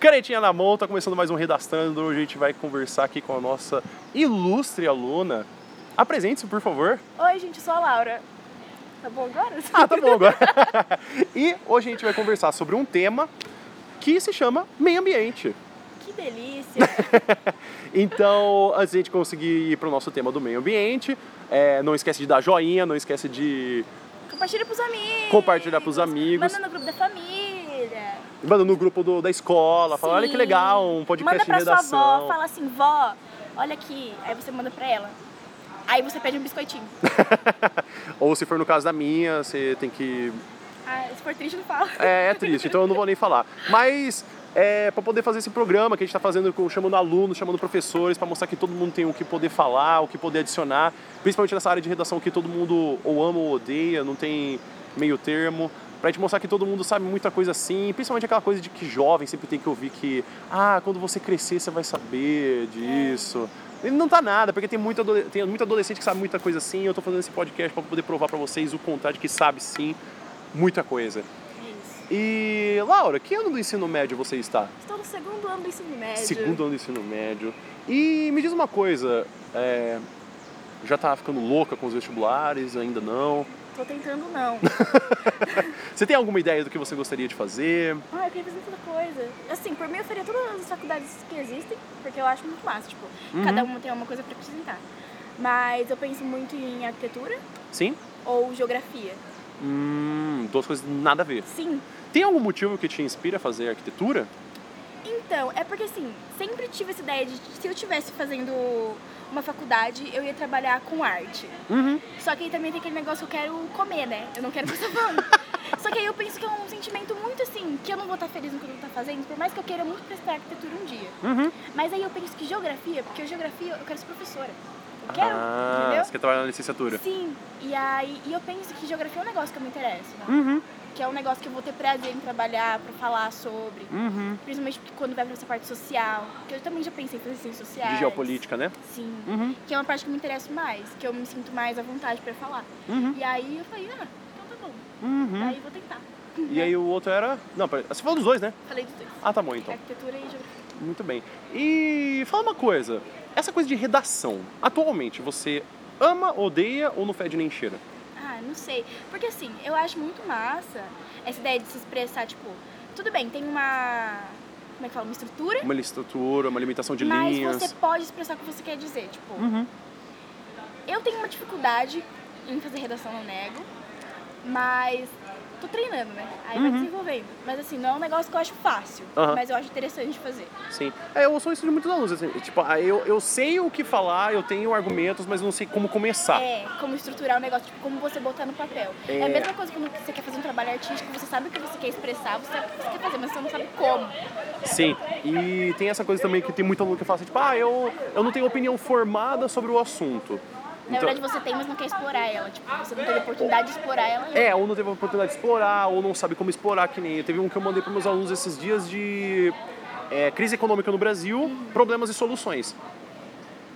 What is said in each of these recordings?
Canetinha na mão, tá começando mais um Redastando. Hoje a gente vai conversar aqui com a nossa ilustre aluna. Apresente-se, por favor. Oi, gente, eu sou a Laura. Tá bom agora? Ah, tá bom agora. e hoje a gente vai conversar sobre um tema que se chama meio ambiente. Que delícia. Então, antes de a gente conseguir ir pro nosso tema do meio ambiente, é, não esquece de dar joinha, não esquece de Compartilha pros amigos. Compartilhar pros amigos. Manda no grupo da família. Manda no grupo do- da escola, fala, olha que Sim. legal, um podcast Manda pra de sua redação. avó, fala assim, vó, olha aqui. Aí você manda pra ela. Aí você pede um biscoitinho. Ou se for no caso da minha, você tem que Ah, se for triste, não fala. É, é triste, então eu não vou nem falar. Mas é, para poder fazer esse programa que a gente está fazendo, chamando alunos, chamando professores, para mostrar que todo mundo tem o que poder falar, o que poder adicionar, principalmente nessa área de redação que todo mundo ou ama ou odeia, não tem meio termo. Pra gente mostrar que todo mundo sabe muita coisa assim, principalmente aquela coisa de que jovem sempre tem que ouvir que, ah, quando você crescer você vai saber disso. E não tá nada, porque tem muito, tem muito adolescente que sabe muita coisa assim. Eu tô fazendo esse podcast para poder provar para vocês o contrário de que sabe sim muita coisa. Isso. E, Laura, que ano do ensino médio você está? Estou no segundo ano do ensino médio. Segundo ano do ensino médio. E me diz uma coisa, é, já tá ficando louca com os vestibulares? Ainda não? Tô tentando não. Você tem alguma ideia do que você gostaria de fazer? Ah, eu queria fazer tanta coisa. Assim, por mim eu faria todas as faculdades que existem, porque eu acho muito massa, tipo, Uhum. cada uma tem uma coisa pra apresentar. Mas eu penso muito em arquitetura Sim? ou geografia. Hum, duas coisas nada a ver. Sim. Tem algum motivo que te inspira a fazer arquitetura? Então, é porque assim, sempre tive essa ideia de se eu estivesse fazendo uma faculdade, eu ia trabalhar com arte. Uhum. Só que aí também tem aquele negócio que eu quero comer, né? Eu não quero passar fome. Só que aí eu penso que é um sentimento muito assim, que eu não vou estar feliz no que eu vou estar fazendo, por mais que eu queira muito prestar arquitetura um dia. Uhum. Mas aí eu penso que geografia, porque geografia eu quero ser professora. Eu quero, ah, entendeu? você quer trabalhar na licenciatura? Sim, e aí e eu penso que geografia é um negócio que eu me interesso, né? Uhum. Que é um negócio que eu vou ter prazer em trabalhar, pra falar sobre. Uhum. Principalmente quando vai pra essa parte social. Que eu também já pensei em fazer ciências sociais. De geopolítica, né? Sim. Uhum. Que é uma parte que me interessa mais, que eu me sinto mais à vontade pra falar. Uhum. E aí eu falei, ah, então tá bom. Uhum. Aí eu vou tentar. E aí o outro era... Não, pera, você falou dos dois, né? Falei dos dois. Ah, tá bom então. Arquitetura e geografia. Muito bem. E fala uma coisa, essa coisa de redação, atualmente você ama, odeia ou não fede nem cheira? Não sei. Porque assim, eu acho muito massa essa ideia de se expressar, tipo, tudo bem, tem uma. Como é que fala? Uma estrutura. Uma estrutura, uma limitação de mas linhas. você pode expressar o que você quer dizer. Tipo, Uhum. eu tenho uma dificuldade em fazer redação, não nego. Mas tô treinando, né? Aí vai Uhum. desenvolvendo. Mas assim, não é um negócio que eu acho fácil. Aham. Mas eu acho interessante de fazer. Sim. É, eu sou isso de muitos alunos. Assim, tipo, ah, eu, eu sei o que falar, eu tenho argumentos, mas eu não sei como começar. É, como estruturar o negócio, tipo, como você botar no papel. É, É. a mesma coisa quando você quer fazer um trabalho artístico, você sabe o que você quer expressar, você sabe o que você quer fazer, mas você não sabe como. Sim. E tem essa coisa também que tem muito aluno que fala assim, tipo, ah, eu, eu não tenho opinião formada sobre o assunto. Na Então- verdade, você tem, mas não quer explorar ela. Tipo, você não teve oportunidade de explorar ela ainda. É, ou não teve a oportunidade de explorar, ou não sabe como explorar, que nem. Teve um que eu mandei para meus alunos esses dias de é, crise econômica no Brasil, problemas e soluções.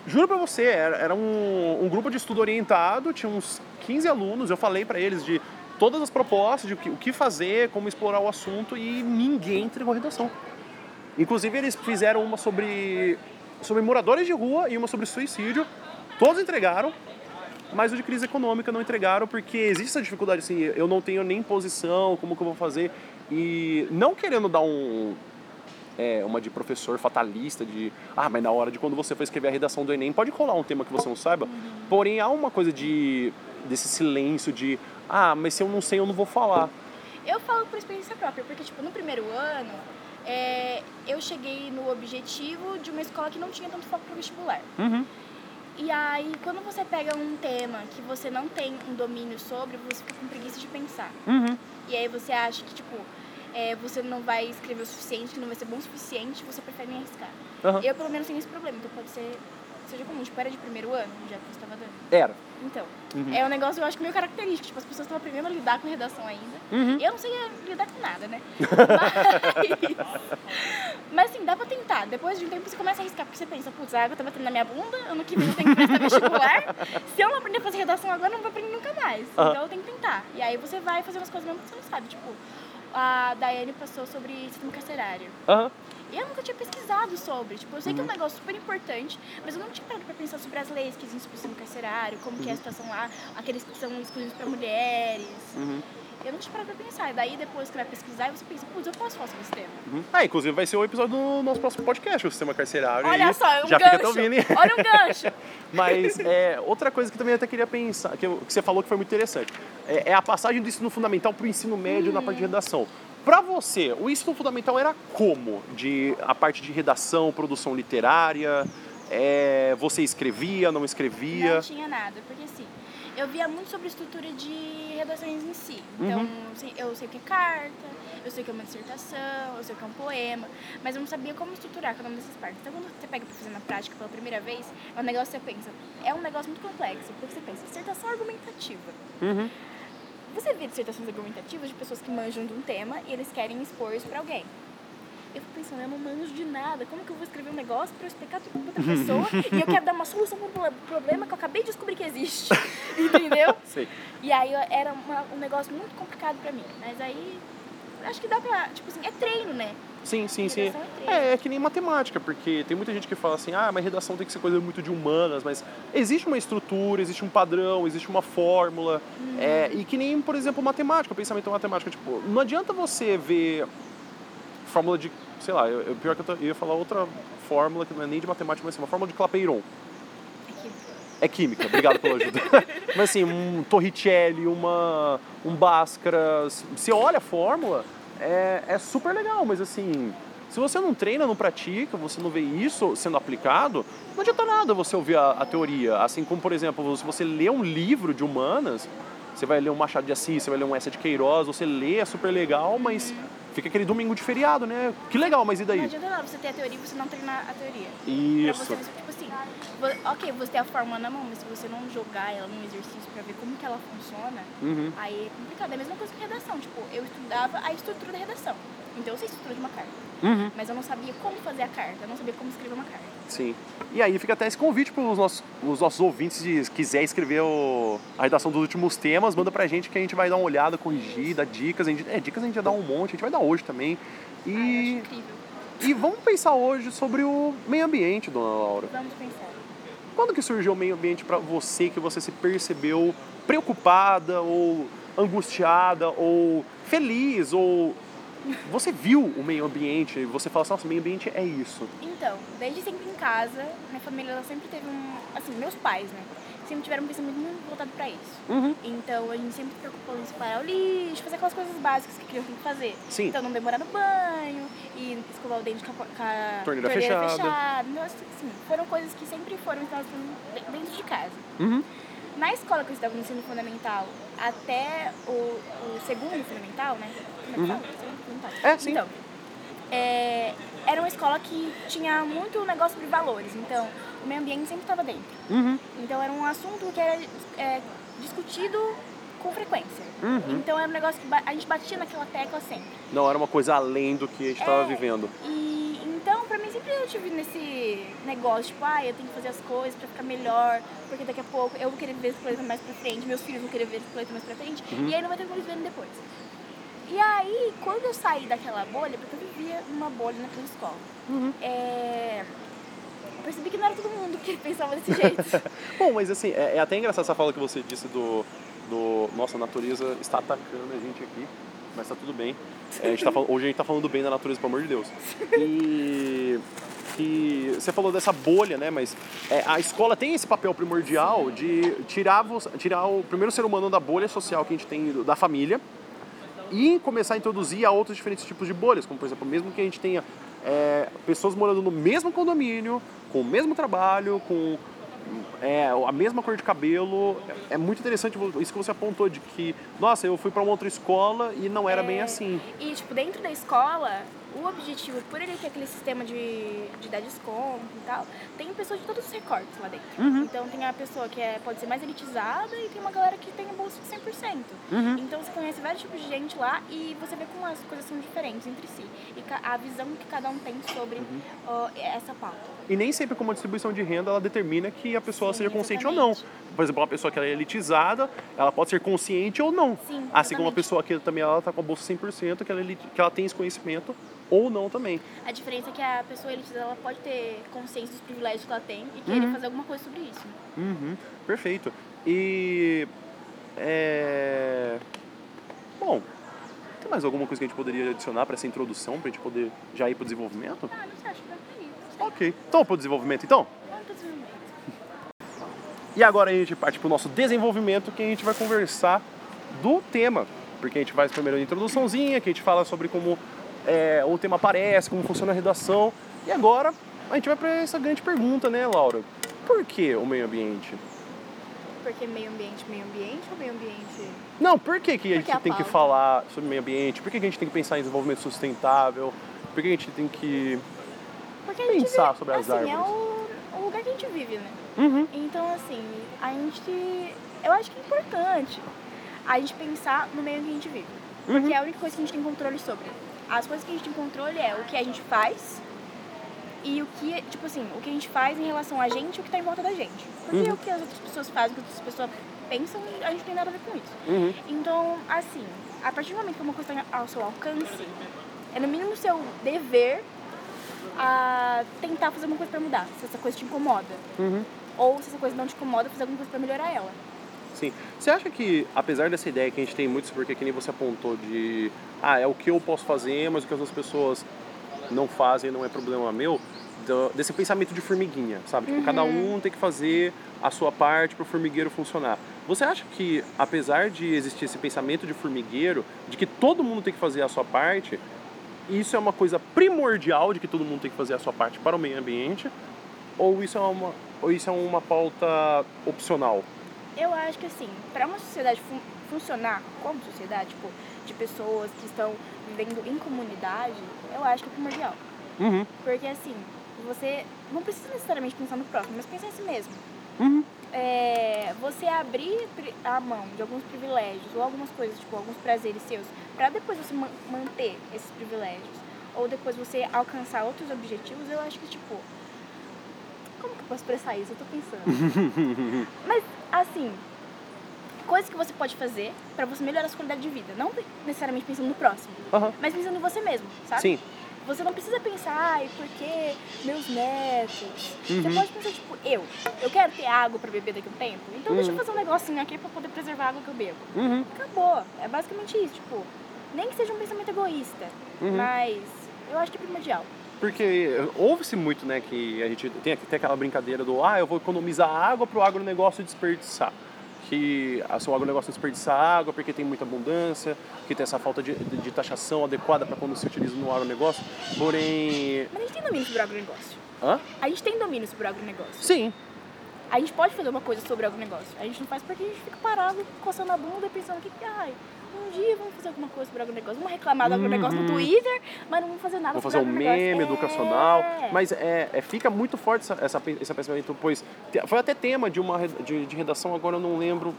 Juro pra você, era, era um, um grupo de estudo orientado, tinha uns 15 alunos, eu falei para eles de todas as propostas, de o que, o que fazer, como explorar o assunto, e ninguém entregou redação. Inclusive, eles fizeram uma sobre, sobre moradores de rua e uma sobre suicídio. Todos entregaram, mas o de crise econômica não entregaram porque existe essa dificuldade assim, eu não tenho nem posição, como que eu vou fazer? E não querendo dar um é, uma de professor fatalista de, ah, mas na hora de quando você for escrever a redação do ENEM, pode colar um tema que você não saiba. Porém, há uma coisa de desse silêncio de, ah, mas se eu não sei, eu não vou falar. Eu falo por experiência própria, porque, tipo, no primeiro ano, é, eu cheguei no objetivo de uma escola que não tinha tanto foco pro vestibular. Uhum. E aí, quando você pega um tema que você não tem um domínio sobre, você fica com preguiça de pensar. Uhum. E aí você acha que, tipo, é, você não vai escrever o suficiente, que não vai ser bom o suficiente, você prefere nem arriscar. Aham. Eu, pelo menos, tenho esse problema, então pode ser, seja comum. Tipo, era de primeiro ano, já que você estava dando. Era. Então, Uhum. é um negócio, eu acho que meio característico. Tipo, as pessoas estão aprendendo a lidar com redação ainda. Uhum. Eu não sei lidar com nada, né? Mas, mas assim, dá pra tentar. Depois de um tempo você começa a arriscar, porque você pensa, putz, a água tá batendo na minha bunda, ano que vem eu tenho que prestar vestibular. Se eu não aprender a fazer redação agora, eu não vou aprender nunca mais. Aham. Então eu tenho que tentar. E aí você vai fazendo as coisas mesmo que você não sabe. Tipo, a Daiane passou sobre sistema carcerário. Aham. E eu nunca tinha pesquisado sobre. Tipo, eu sei que é um negócio super importante, mas eu não tinha parado pra pensar sobre as leis que existem sobre o sistema carcerário, como que é a situação lá, aqueles que são excluídos pra mulheres. Uhum. Eu não tinha parado pra pensar. E daí depois que vai pesquisar, você pensa, putz, eu posso falar sobre esse tema. Uhum. Ah, inclusive vai ser o episódio do nosso próximo podcast, o sistema carcerário. Olha só, é um já gancho. fica ouvindo. hein? Olha um gancho. Mas é, outra coisa que também eu até queria pensar, que, eu- que você falou que foi muito interessante, é, é a passagem do ensino fundamental para o ensino médio na parte de redação. Para você, o ensino fundamental era como? De, a parte de redação, produção literária, é, você escrevia, não escrevia? Não tinha nada, porque assim, eu via muito sobre a estrutura de redações em si. Então, Uhum. eu sei o que é carta, eu sei o que é uma dissertação, eu sei o que é um poema, mas eu não sabia como estruturar cada uma dessas partes. Então, quando você pega pra fazer na prática pela primeira vez, é um negócio que você pensa, é um negócio muito complexo, porque você pensa, dissertação argumentativa. Uhum. Você vê dissertações argumentativas de pessoas que manjam de um tema e eles querem expor isso pra alguém. Eu fico pensando, eu não manjo de nada. Como que eu vou escrever um negócio pra eu explicar tudo pra outra pessoa e eu quero dar uma solução pro pro- problema que eu acabei de descobrir que existe? Entendeu? Sei. E aí era uma- um negócio muito complicado pra mim. Mas aí acho que dá pra. Tipo assim, é treino, né? Sim, sim, sim. É. É, é que nem matemática, porque tem muita gente que fala assim, ah, mas redação tem que ser coisa muito de humanas, mas existe uma estrutura, existe um padrão, existe uma fórmula, é, e que nem, por exemplo, matemática, o pensamento matemático, tipo, não adianta você ver fórmula de, sei lá, eu, pior que eu, tô- eu ia falar outra fórmula que não é nem de matemática, mas assim, uma fórmula de Clapeyron. É que É química, obrigado pela ajuda. Mas assim, um Torricelli, uma, um Bhaskara, você olha a fórmula, é, é super legal, mas assim, se você não treina, não pratica, você não vê isso sendo aplicado, não adianta nada você ouvir a, a teoria. Assim como, por exemplo, se você lê um livro de humanas, você vai ler um Machado de Assis, você vai ler um Essa de Queiroz, você lê, é super legal, mas fica aquele domingo de feriado, né? Que legal, mas e não daí? adianta nada você ter a teoria e você não treinar a teoria. Pra Isso. você, tipo assim, ok, você tem a fórmula na mão, mas se você não jogar ela num exercício pra ver como que ela funciona, Uhum. aí é complicado. É a mesma coisa que redação. Tipo, eu estudava a estrutura da redação. Então eu sei a estrutura de uma carta. Uhum. Mas eu não sabia como fazer a carta, eu não sabia como escrever uma carta. Sim. E aí fica até esse convite para os nossos, os nossos ouvintes, se quiser escrever o- a redação dos últimos temas, manda pra gente que a gente vai dar uma olhada, corrigir, dar dicas. A gente, é, dicas a gente já dá um monte, a gente vai dar hoje também. Ai, E, incrível. e vamos pensar hoje sobre o meio ambiente, dona Laura. Vamos pensar. Quando que surgiu o meio ambiente para você, que você se percebeu preocupada ou angustiada ou feliz ou você viu o meio ambiente e você fala assim, nossa, o meio ambiente é isso. Então, desde sempre em casa, minha família ela sempre teve um. Assim, meus pais, né? Sempre tiveram um pensamento muito voltado pra isso. Uhum. Então a gente sempre se preocupou em separar o lixo, fazer aquelas coisas básicas que criança tem que fazer. Sim. Então não demorar no banho, e escovar o dente com a, com a Torneira fechada. fechada. Então, assim, foram coisas que sempre foram instaladas de- dentro de casa. Uhum. Na escola que eu estava no ensino fundamental, até o, o segundo fundamental, né? Como é fundamental. Uhum. É, sim. Então, é, era uma escola que tinha muito negócio sobre valores. Então, o meio ambiente sempre estava dentro. Uhum. Então, era um assunto que era é, discutido com frequência. Uhum. Então, era um negócio que a gente batia naquela tecla sempre. Não era uma coisa além do que a gente estava É, vivendo. E então, pra mim, sempre eu tive nesse negócio, tipo, ah, eu tenho que fazer as coisas pra ficar melhor, porque daqui a pouco eu vou querer ver esse planeta mais pra frente, meus filhos vão querer ver esse planeta mais pra frente, Uhum. e aí não vai ter como eles verem depois. E aí, quando eu saí daquela bolha, porque eu vivia numa bolha naquela escola, Uhum. é, eu percebi que não era todo mundo que pensava desse jeito. Bom, mas assim, é, é até engraçado essa fala que você disse do, do. Nossa, a natureza está atacando a gente aqui, mas tá tudo bem. É, a gente tá hoje a gente tá falando bem da natureza, pelo amor de Deus. E. Que você falou dessa bolha, né? Mas é, a escola tem esse papel primordial de tirar, tirar o primeiro ser humano da bolha social que a gente tem da família e começar a introduzir a outros diferentes tipos de bolhas, como por exemplo, mesmo que a gente tenha é, pessoas morando no mesmo condomínio, com o mesmo trabalho, com é, a mesma cor de cabelo, é muito interessante isso que você apontou de que, nossa, eu fui para uma outra escola e não era bem É, assim. E, tipo, dentro da escola, o objetivo, por ele ter aquele sistema de, de dar desconto e tal, tem pessoas de todos os recortes lá dentro. Uhum. Então tem a pessoa que é, pode ser mais elitizada e tem uma galera que tem a bolsa de 100%. Uhum. Então você conhece vários tipos de gente lá e você vê como as coisas são diferentes entre si. E a visão que cada um tem sobre Uhum. ó, essa pauta. E nem sempre como a distribuição de renda ela determina que a pessoa Sim, seja consciente ou não. exatamente. Por exemplo, uma pessoa que ela é elitizada, ela pode ser consciente ou não. Sim, assim como uma exatamente. pessoa que também ela tá com a bolsa 100%, que ela, é que ela tem esse conhecimento ou não também. A diferença é que a pessoa elitizada ela pode ter consciência dos privilégios que ela tem e querer Uhum. fazer alguma coisa sobre isso. Uhum, perfeito. E. É. Bom, tem mais alguma coisa que a gente poderia adicionar para essa introdução, para a gente poder já ir para o desenvolvimento? Ah, não sei, acho que vai aí. Ok. Então, para o desenvolvimento, então? Vamos desenvolvimento. E agora a gente parte para o nosso desenvolvimento, que a gente vai conversar do tema. Porque a gente faz primeiro a introduçãozinha, que a gente fala sobre como é, o tema aparece, como funciona a redação. E agora a gente vai para essa grande pergunta, né, Laura? Por que o meio ambiente? Porque meio ambiente, meio ambiente ou meio ambiente. Não, por que, que a Porque gente a tem que pauta. falar sobre meio ambiente? Por que, que a gente tem que pensar em desenvolvimento sustentável? Por que a gente tem que. Porque Pensar vive, sobre as assim, é árvores. o, o lugar que a gente vive, né? Uhum. Então, assim, a gente. Eu acho que é importante a gente pensar no meio que a gente vive. Porque Uhum. é a única coisa que a gente tem controle sobre. As coisas que a gente tem controle é o que a gente faz e o que, tipo assim, o que a gente faz em relação a gente e o que tá em volta da gente. Porque Uhum. o que as outras pessoas fazem, o que as outras pessoas pensam, a gente não tem nada a ver com isso. Uhum. Então, assim, a partir do momento que uma coisa está ao seu alcance, é no mínimo seu dever a tentar fazer alguma coisa pra mudar, se essa coisa te incomoda. Uhum. Ou se essa coisa não te incomoda, fazer alguma coisa pra melhorar ela. Sim. Você acha que, apesar dessa ideia que a gente tem muito, porque que nem você apontou de. Ah, é o que eu posso fazer, mas o que as outras pessoas não fazem não é problema meu, desse pensamento de formiguinha, sabe? Tipo, cada um tem que fazer a sua parte para o formigueiro funcionar. Você acha que, apesar de existir esse pensamento de formigueiro, de que todo mundo tem que fazer a sua parte, isso é uma coisa primordial de que todo mundo tem que fazer a sua parte para o meio ambiente? Ou isso é uma, ou isso é uma pauta opcional? Eu acho que assim, para uma sociedade fun- funcionar como sociedade, tipo, de pessoas que estão vivendo em comunidade, eu acho que é primordial. Uhum. Porque assim, você não precisa necessariamente pensar no próximo, mas pensar em si mesmo. Uhum. É, você abrir a mão de alguns privilégios ou algumas coisas, tipo, alguns prazeres seus, para depois você ma- manter esses privilégios, ou depois você alcançar outros objetivos, eu acho que, tipo. Como que eu posso expressar isso? Eu tô pensando. Mas, assim, coisas que você pode fazer para você melhorar a sua qualidade de vida. Não necessariamente pensando no próximo, mas pensando em você mesmo, sabe? Sim. Você não precisa pensar, ai, porque meus netos. Você Uhum. pode pensar, tipo, eu. Eu quero ter água pra beber daqui a um tempo. Então deixa eu Uhum. fazer um negocinho aqui pra poder preservar a água que eu bebo. Uhum. Acabou. É basicamente isso, tipo, nem que seja um pensamento egoísta. Uhum. Mas eu acho que é primordial. Porque ouve-se muito, né, que a gente tem, tem aquela brincadeira do ah, eu vou economizar água para o agronegócio desperdiçar. Que assim, o agronegócio desperdiça água porque tem muita abundância, que tem essa falta de, de, de taxação adequada para quando se utiliza no agronegócio. Porém. Mas a gente tem domínio sobre o agronegócio. Hã? A gente tem domínio sobre o agronegócio. Sim. A gente pode fazer uma coisa sobre o agronegócio. A gente não faz porque a gente fica parado, coçando a bunda e pensando que, ai, um dia vamos fazer alguma coisa sobre o agronegócio. Vamos reclamar do agronegócio no Uhum. Twitter, mas não vamos fazer nada Vou sobre fazer um meme É. educacional. Mas é, é- fica muito forte essa, essa, esse pensamento, pois foi até tema de uma de, de redação, agora eu não lembro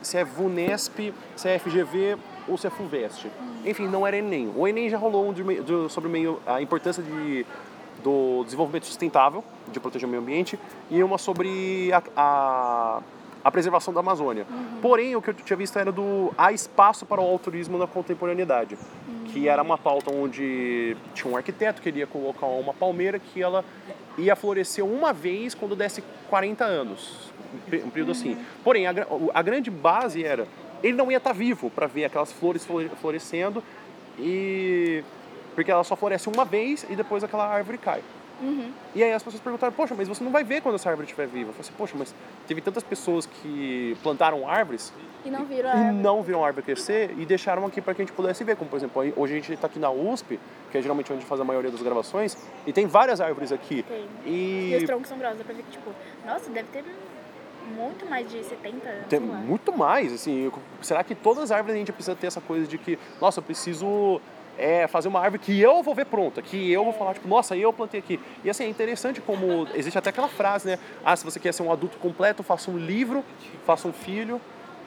se é VUNESP, se é FGV ou se é FUVEST. Enfim, não era Enem. O Enem já rolou um de do- sobre meio, a importância de, do desenvolvimento sustentável, de proteger o meio ambiente, e uma sobre a, a, a preservação da Amazônia. Porém, o que eu tinha visto era do há espaço para o altruísmo na contemporaneidade, que era uma pauta onde tinha um arquiteto que queria colocar uma palmeira que ela ia florescer uma vez quando desse 40 anos, um pe- período assim. Porém, a, a grande base era ele não ia estar vivo para ver aquelas flores flore- florescendo e porque ela só floresce uma vez e depois aquela árvore cai. Uhum. E aí as pessoas perguntaram, poxa, mas você não vai ver quando essa árvore estiver viva. Eu falei assim, poxa, mas teve tantas pessoas que plantaram árvores E não viram a árvore. não viram a árvore crescer e deixaram aqui para que a gente pudesse ver. Como, por exemplo, hoje a gente está aqui na USP, que é geralmente onde a gente faz a maioria das gravações, e tem várias árvores aqui. Tem. E E os troncos são grossos, dá pra ver que, tipo, nossa, deve ter muito mais de 70 anos. tem muito mais, assim. Será que todas as árvores a gente precisa ter essa coisa de que, nossa, eu preciso é, fazer uma árvore que eu vou ver pronta, que eu vou falar, tipo, nossa, eu plantei aqui. E assim, é interessante como existe até aquela frase, né? Ah, se você quer ser um adulto completo, faça um livro, faça um filho,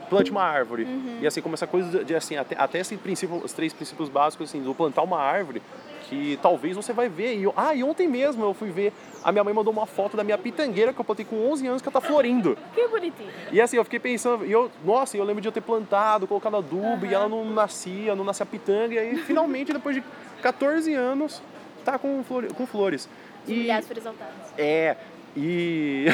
plante uma árvore. Uhum. E assim, como essa coisa de, assim, até, até esse princípio, os três princípios básicos, assim, do plantar uma árvore, que talvez você vai ver. E eu, ah, e ontem mesmo eu fui ver, a minha mãe mandou uma foto da minha pitangueira que eu plantei com 11 anos que ela tá florindo. Que bonitinho. E assim, eu fiquei pensando, e eu, nossa, eu lembro de eu ter plantado, colocado adubo, e ela não nascia, não nascia a pitanga, e aí finalmente, depois de 14 anos, tá com, flor, com flores. Os milhares exaltados. É, e.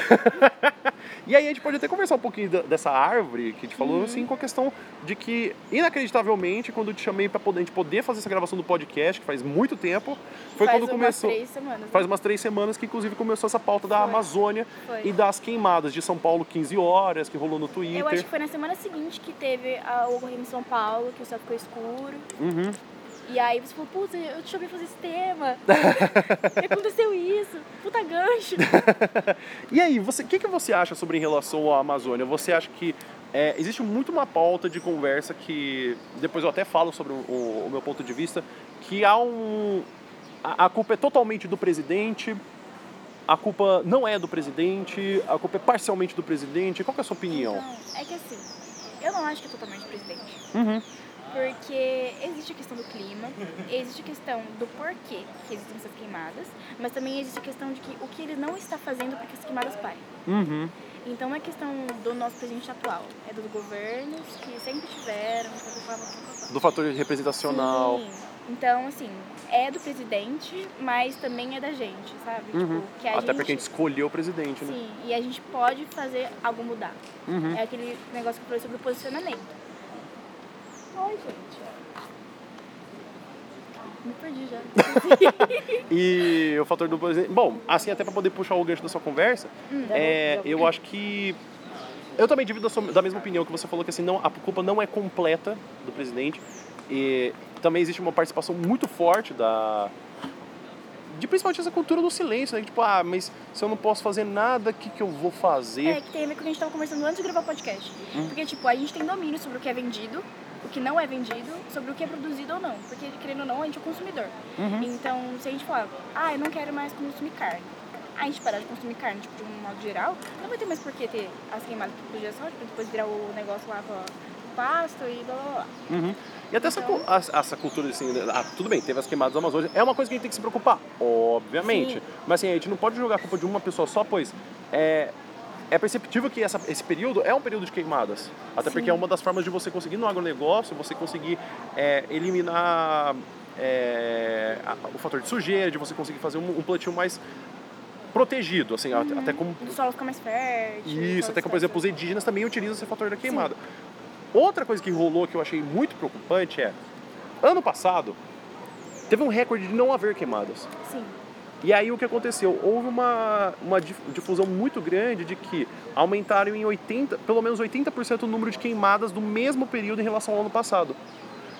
e aí a gente pode até conversar um pouquinho dessa árvore que a gente falou, Uhum. assim, com a questão de que, inacreditavelmente, quando eu te chamei pra poder, a gente poder fazer essa gravação do podcast, que faz muito tempo, foi Faz quando umas começou. três semanas. Faz umas três semanas que inclusive começou essa pauta da Foi. Amazônia Foi. e das queimadas de São Paulo 15 horas, que rolou no Twitter. Eu acho que foi na semana seguinte que teve a o ocorrência em São Paulo, que o céu ficou escuro. Uhum. E aí você falou, putz, eu te chamei fazer esse tema. aconteceu isso. Puta gancho. E aí, você, o que, que você acha sobre em relação à Amazônia? Você acha que é, existe muito uma pauta de conversa que depois eu até falo sobre o, o- o meu ponto de vista, que há um a, a culpa é totalmente do presidente, a culpa não é do presidente, a culpa é parcialmente do presidente. Qual que é a sua opinião? Então, é que assim, eu não acho que é totalmente presidente. Uhum. Porque existe a questão do clima, existe a questão do porquê que existem essas queimadas, mas também existe a questão de que o que ele não está fazendo para que as queimadas parem. Uhum. Então não é questão do nosso presidente atual, é dos governos que sempre tiveram. Do fator representacional. Sim. Então, assim, é do presidente, mas também é da gente, sabe? Uhum. Tipo, que a Até gente, porque a gente escolheu o presidente, né? Sim, e a gente pode fazer algo mudar. Uhum. É aquele negócio que eu falei sobre o posicionamento. Oi, gente. Me perdi já. E o fator do presidente. Bom, assim, até para poder puxar o gancho da sua conversa, Hum, é, bom. eu acho que. Eu também divido a sua- da mesma opinião que você falou, que assim, não, a culpa não é completa do presidente. E também existe uma participação muito forte da. De principalmente essa cultura do silêncio, né? Tipo, ah, mas se eu não posso fazer nada, o que, que eu vou fazer? É, que tem a ver com o que a gente tava conversando antes de gravar o podcast. Hum. Porque, tipo, a gente tem domínio sobre o que é vendido, o que não é vendido, sobre o que é produzido ou não. Porque, querendo ou não, a gente é o consumidor. Uhum. Então, se a gente falar, ah, eu não quero mais consumir carne. A gente parar de consumir carne, tipo, de um modo geral, não vai ter mais por que ter as queimadas por digestão, tipo, depois virar o negócio lá com o pasto e blá blá blá. Uhum. E até essa, Então- essa, essa cultura assim, né, ah, tudo bem, teve as queimadas da Amazônia, é uma coisa que a gente tem que se preocupar, obviamente. Sim. Mas assim, a gente não pode jogar a culpa de uma pessoa só, pois é, é perceptível que essa, esse período é um período de queimadas. Até Sim. porque é uma das formas de você conseguir no agronegócio, você conseguir é, eliminar é, o fator de sujeira, de você conseguir fazer um, um plantio mais protegido, assim, até- até como O solo fica mais fértil. isso, até que, por exemplo, os indígenas também utilizam esse fator da queimada. Outra coisa que rolou que eu achei muito preocupante é, ano passado, teve um recorde de não haver queimadas. Sim. E aí o que aconteceu? Houve uma, uma dif- difusão muito grande de que aumentaram em 80, pelo menos 80% o número de queimadas do mesmo período em relação ao ano passado.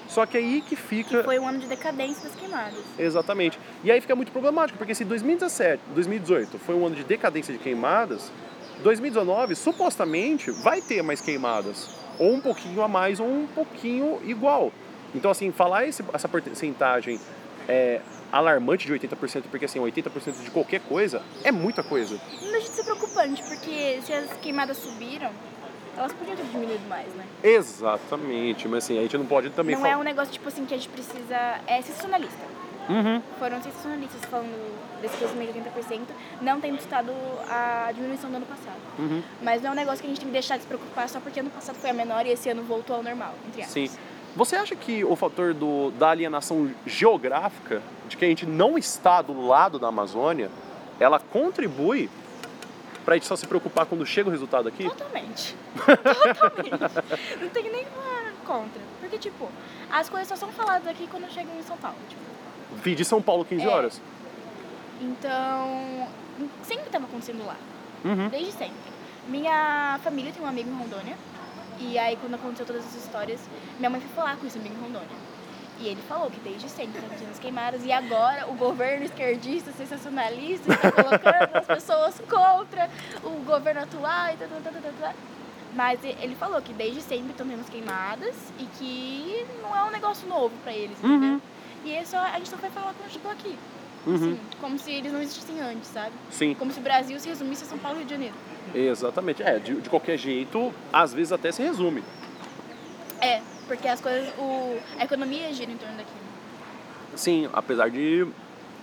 Só que aí que fica. Que foi um ano de decadência das queimadas. Exatamente. E aí fica muito problemático, porque se 2017, 2018 foi um ano de decadência de queimadas, 2019 supostamente vai ter mais queimadas. Ou um pouquinho a mais, ou um pouquinho igual. Então, assim, falar esse, essa porcentagem é, alarmante de 80%, porque assim, 80% de qualquer coisa é muita coisa. Não deixa de ser preocupante, porque se as queimadas subiram, elas podiam ter diminuído mais, né? Exatamente, mas assim, a gente não pode também não é falar. um negócio tipo assim que a gente precisa. É sensacionalista. Uhum. Foram sensacionalistas falando desse crescimento de 80%, não tendo citado a diminuição do ano passado. Uhum. Mas não é um negócio que a gente tem que deixar de se preocupar só porque ano passado foi a menor e esse ano voltou ao normal, entre aspas. Sim. Você acha que o fator do, da alienação geográfica, de que a gente não está do lado da Amazônia, ela contribui para a gente só se preocupar quando chega o resultado aqui? Totalmente. Totalmente. Não tem nada contra. Porque, tipo, as coisas só são faladas aqui quando chegam em São Paulo. Tipo. Vi de São Paulo 15 É. horas. Então, sempre estava acontecendo lá. Uhum. Desde sempre. Minha família tem um amigo em Rondônia. E aí, quando aconteceu todas essas histórias, minha mãe foi falar com esse amigo em Rondônia. E ele falou que desde sempre estão acontecendo as queimadas. E agora o governo esquerdista, sensacionalista, está colocando as pessoas contra o governo atual e tal, tal, tal, tal, tal. Mas ele falou que desde sempre estão tendo as queimadas e que não é um negócio novo pra eles, entendeu? Uhum. E é só, a gente só vai falar quando chegou aqui. Uhum. Assim, como se eles não existissem antes, sabe? Sim, Como se o Brasil se resumisse a São Paulo e Rio de Janeiro. Exatamente. É, de, de qualquer jeito, às vezes até se resume. É, porque as coisas. O, a economia gira em torno daquilo. Sim, apesar de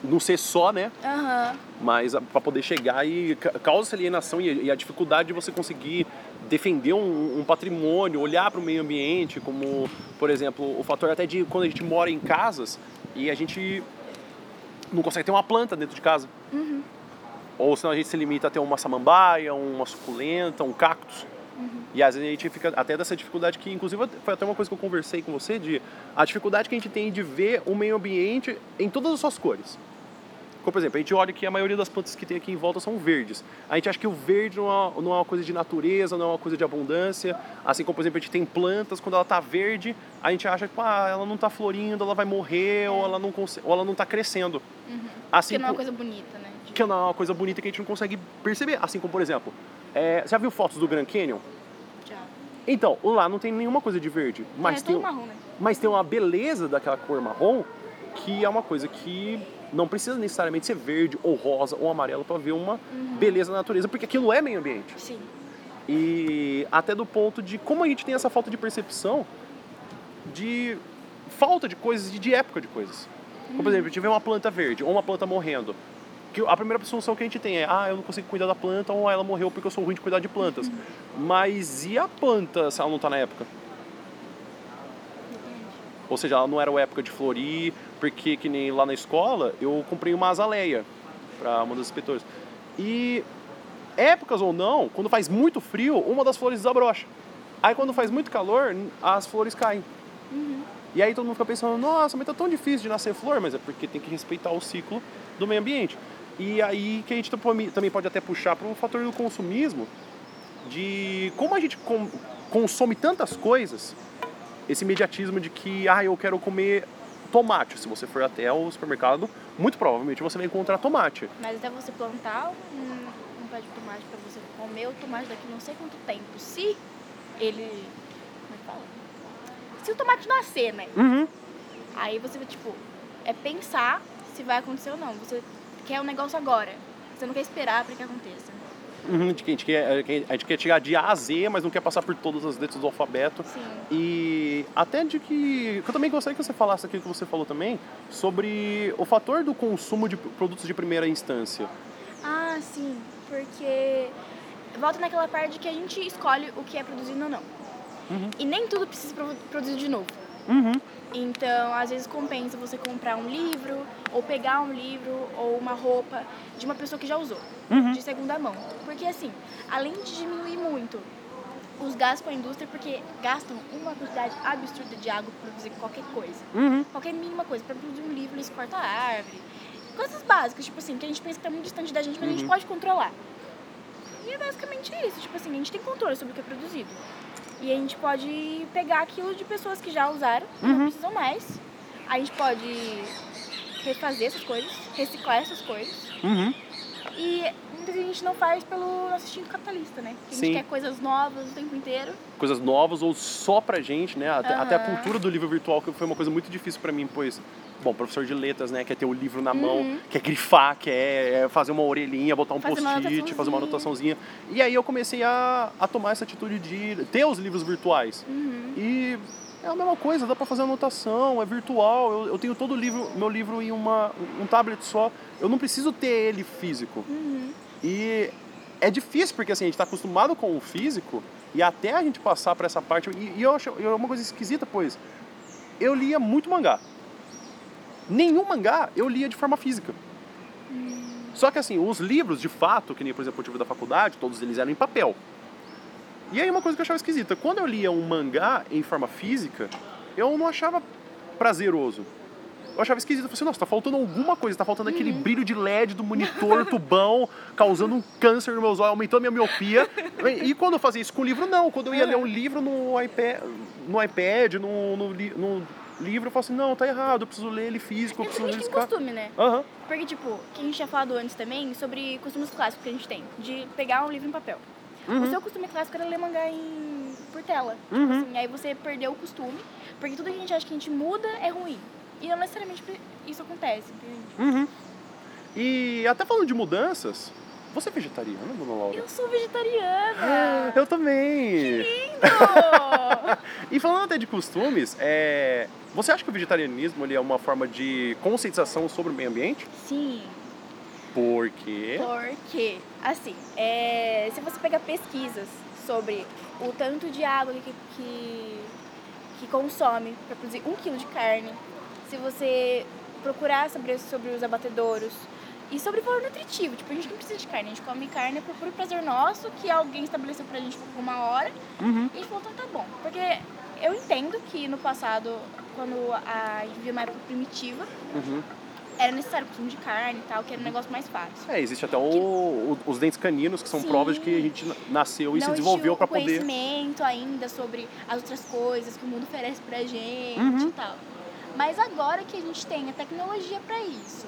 não ser só, né? Aham. Mas para poder chegar e ca- causa essa alienação e, e a dificuldade de você conseguir defender um, um patrimônio, olhar para o meio ambiente, como, por exemplo, o fator até de quando a gente mora em casas e a gente não consegue ter uma planta dentro de casa. Ou senão a gente se limita a ter uma samambaia, uma suculenta, um cactus. E às vezes a gente fica até dessa dificuldade que, inclusive, foi até uma coisa que eu conversei com você, de a dificuldade que a gente tem de ver o meio ambiente em todas as suas cores. Como, por exemplo, a gente olha que a maioria das plantas que tem aqui em volta são verdes. A gente acha que o verde não é, não é uma coisa de natureza, não é uma coisa de abundância. Assim como, por exemplo, a gente tem plantas, quando ela está verde, a gente acha que ah, ela não está florindo, ela vai morrer, ou ela não conse- ou ela não está crescendo. Assim Porque não é uma co- coisa bonita, né? É uma coisa bonita que a gente não consegue perceber. Assim como, por exemplo, é, você já viu fotos do Grand Canyon? Já. Então, lá não tem nenhuma coisa de verde, mas é tem, tudo marrom, né? mas tem uma beleza daquela cor marrom que é uma coisa que não precisa necessariamente ser verde ou rosa ou amarelo para ver uma beleza na natureza, porque aquilo é meio ambiente. Sim. E até do ponto de como a gente tem essa falta de percepção de falta de coisas e de época de coisas. Como, por exemplo, a gente vê uma planta verde ou uma planta morrendo. Que a primeira solução que a gente tem é, ah, eu não consigo cuidar da planta ou ela morreu porque eu sou ruim de cuidar de plantas. Mas e a planta se ela não está na época? Ou seja, ela não era a época de florir, porque que nem lá na escola, eu comprei uma azaleia para uma das inspetoras. E épocas ou não, quando faz muito frio, uma das flores desabrocha. Aí quando faz muito calor, as flores caem. E aí todo mundo fica pensando, nossa, mas tá tão difícil de nascer flor, mas é porque tem que respeitar o ciclo do meio ambiente. E aí que a gente tam- também pode até puxar para o fator do consumismo, de como a gente consome tantas coisas, esse imediatismo de que, ah, eu quero comer tomate. Se você for até o supermercado, muito provavelmente você vai encontrar tomate. Mas até você plantar um, um pé de tomate pra você comer o tomate daqui não sei quanto tempo. Se ele. Como é que fala? Se o tomate nascer, né? Uhum. Aí você, tipo, é pensar se vai acontecer ou não. Você quer o negócio agora. Você não quer esperar pra que aconteça. Uhum, a, gente quer, a gente quer chegar de A a Z, mas não quer passar por todas as letras do alfabeto. Sim. E até de que. Eu também gostaria que você falasse aquilo que você falou também, sobre o fator do consumo de produtos de primeira instância. Ah, sim. Porque volta naquela parte de que a gente escolhe o que é produzido ou não. Uhum. E nem tudo precisa ser produzido de novo. Uhum. Então, às vezes compensa você comprar um livro, ou pegar um livro, ou uma roupa de uma pessoa que já usou, Uhum. de segunda mão. Porque, assim, além de diminuir muito os gastos com a indústria, porque gastam uma quantidade absurda de água para produzir qualquer coisa. Uhum. Qualquer mínima coisa. Para produzir um livro, eles cortam a árvore. Coisas básicas, tipo assim, que a gente pensa que tá muito distante da gente, mas a gente Uhum. pode controlar. E é basicamente isso. Tipo assim, a gente tem controle sobre o que é produzido. E a gente pode pegar aquilo de pessoas que já usaram, que Uhum. não precisam mais. A gente pode refazer essas coisas, reciclar essas coisas. Uhum. E muitas vezes a gente não faz pelo nosso instinto capitalista, né? Que a gente Sim. quer coisas novas o tempo inteiro. Coisas novas ou só pra gente, né? Até, Aham. até a cultura do livro virtual, que foi uma coisa muito difícil pra mim, pois. Bom, professor de letras, né? Quer ter o livro na mão, Uhum. quer grifar, quer fazer uma orelhinha, botar um post-it, fazer uma anotaçãozinha. E aí eu comecei a, a tomar essa atitude de ter os livros virtuais. Uhum. E é a mesma coisa, dá pra fazer anotação, é virtual. Eu, eu tenho todo o livro, meu livro em uma, um tablet só. Eu não preciso ter ele físico. Uhum. E é difícil porque assim, a gente está acostumado com o físico e até a gente passar para essa parte. E, e eu acho é uma coisa esquisita, pois eu lia muito mangá. Nenhum mangá eu lia de forma física. Só que assim, os livros de fato, que nem por exemplo eu tive da faculdade, todos eles eram em papel. E aí uma coisa que eu achava esquisita, quando eu lia um mangá em forma física, eu não achava prazeroso. Eu achava esquisito, eu falei assim, nossa, tá faltando alguma coisa, tá faltando aquele brilho de LED do monitor, tubão, causando um câncer nos meus olhos, aumentando a minha miopia. E quando eu fazia isso com o livro, não. Quando eu ia ler um livro no iPad, no, iPad, no, no, no livro, eu falava assim, não, tá errado, eu preciso ler ele físico, eu É preciso porque a gente tem riscar. costume, né? Aham. Porque, tipo, que a gente tinha falado antes também sobre costumes clássicos que a gente tem, de pegar um livro em papel. O seu costume clássico era ler mangá em... por tela. Tipo Uhum. assim, aí você perdeu o costume, porque tudo que a gente acha que a gente muda é ruim. E não necessariamente isso acontece, entende? Uhum. E até falando de mudanças, Você é vegetariana, dona Laura? Eu sou vegetariana. Eu também. Lindo! E falando até de costumes, é, você acha que o vegetarianismo ele é uma forma de conscientização sobre o meio ambiente? Sim, Por quê? porque, assim, é, se você pegar pesquisas sobre o tanto de água que, que, que consome para produzir um quilo de carne, se você procurar sobre, sobre os abatedouros e sobre valor nutritivo, tipo, a gente não precisa de carne, a gente come carne por puro prazer nosso, que alguém estabeleceu pra gente por uma hora, Uhum. e a gente falou, então tá bom. Porque eu entendo que no passado, quando a gente vivia uma época primitiva, Uhum. era necessário o consumo de carne e tal, que era um negócio mais fácil. É, existe até o- o- os dentes caninos, que são Sim. provas de que a gente nasceu e se não desenvolveu para poder. conhecimento ainda sobre as outras coisas que o mundo oferece pra gente Uhum. e tal. Mas agora que a gente tem a tecnologia pra isso,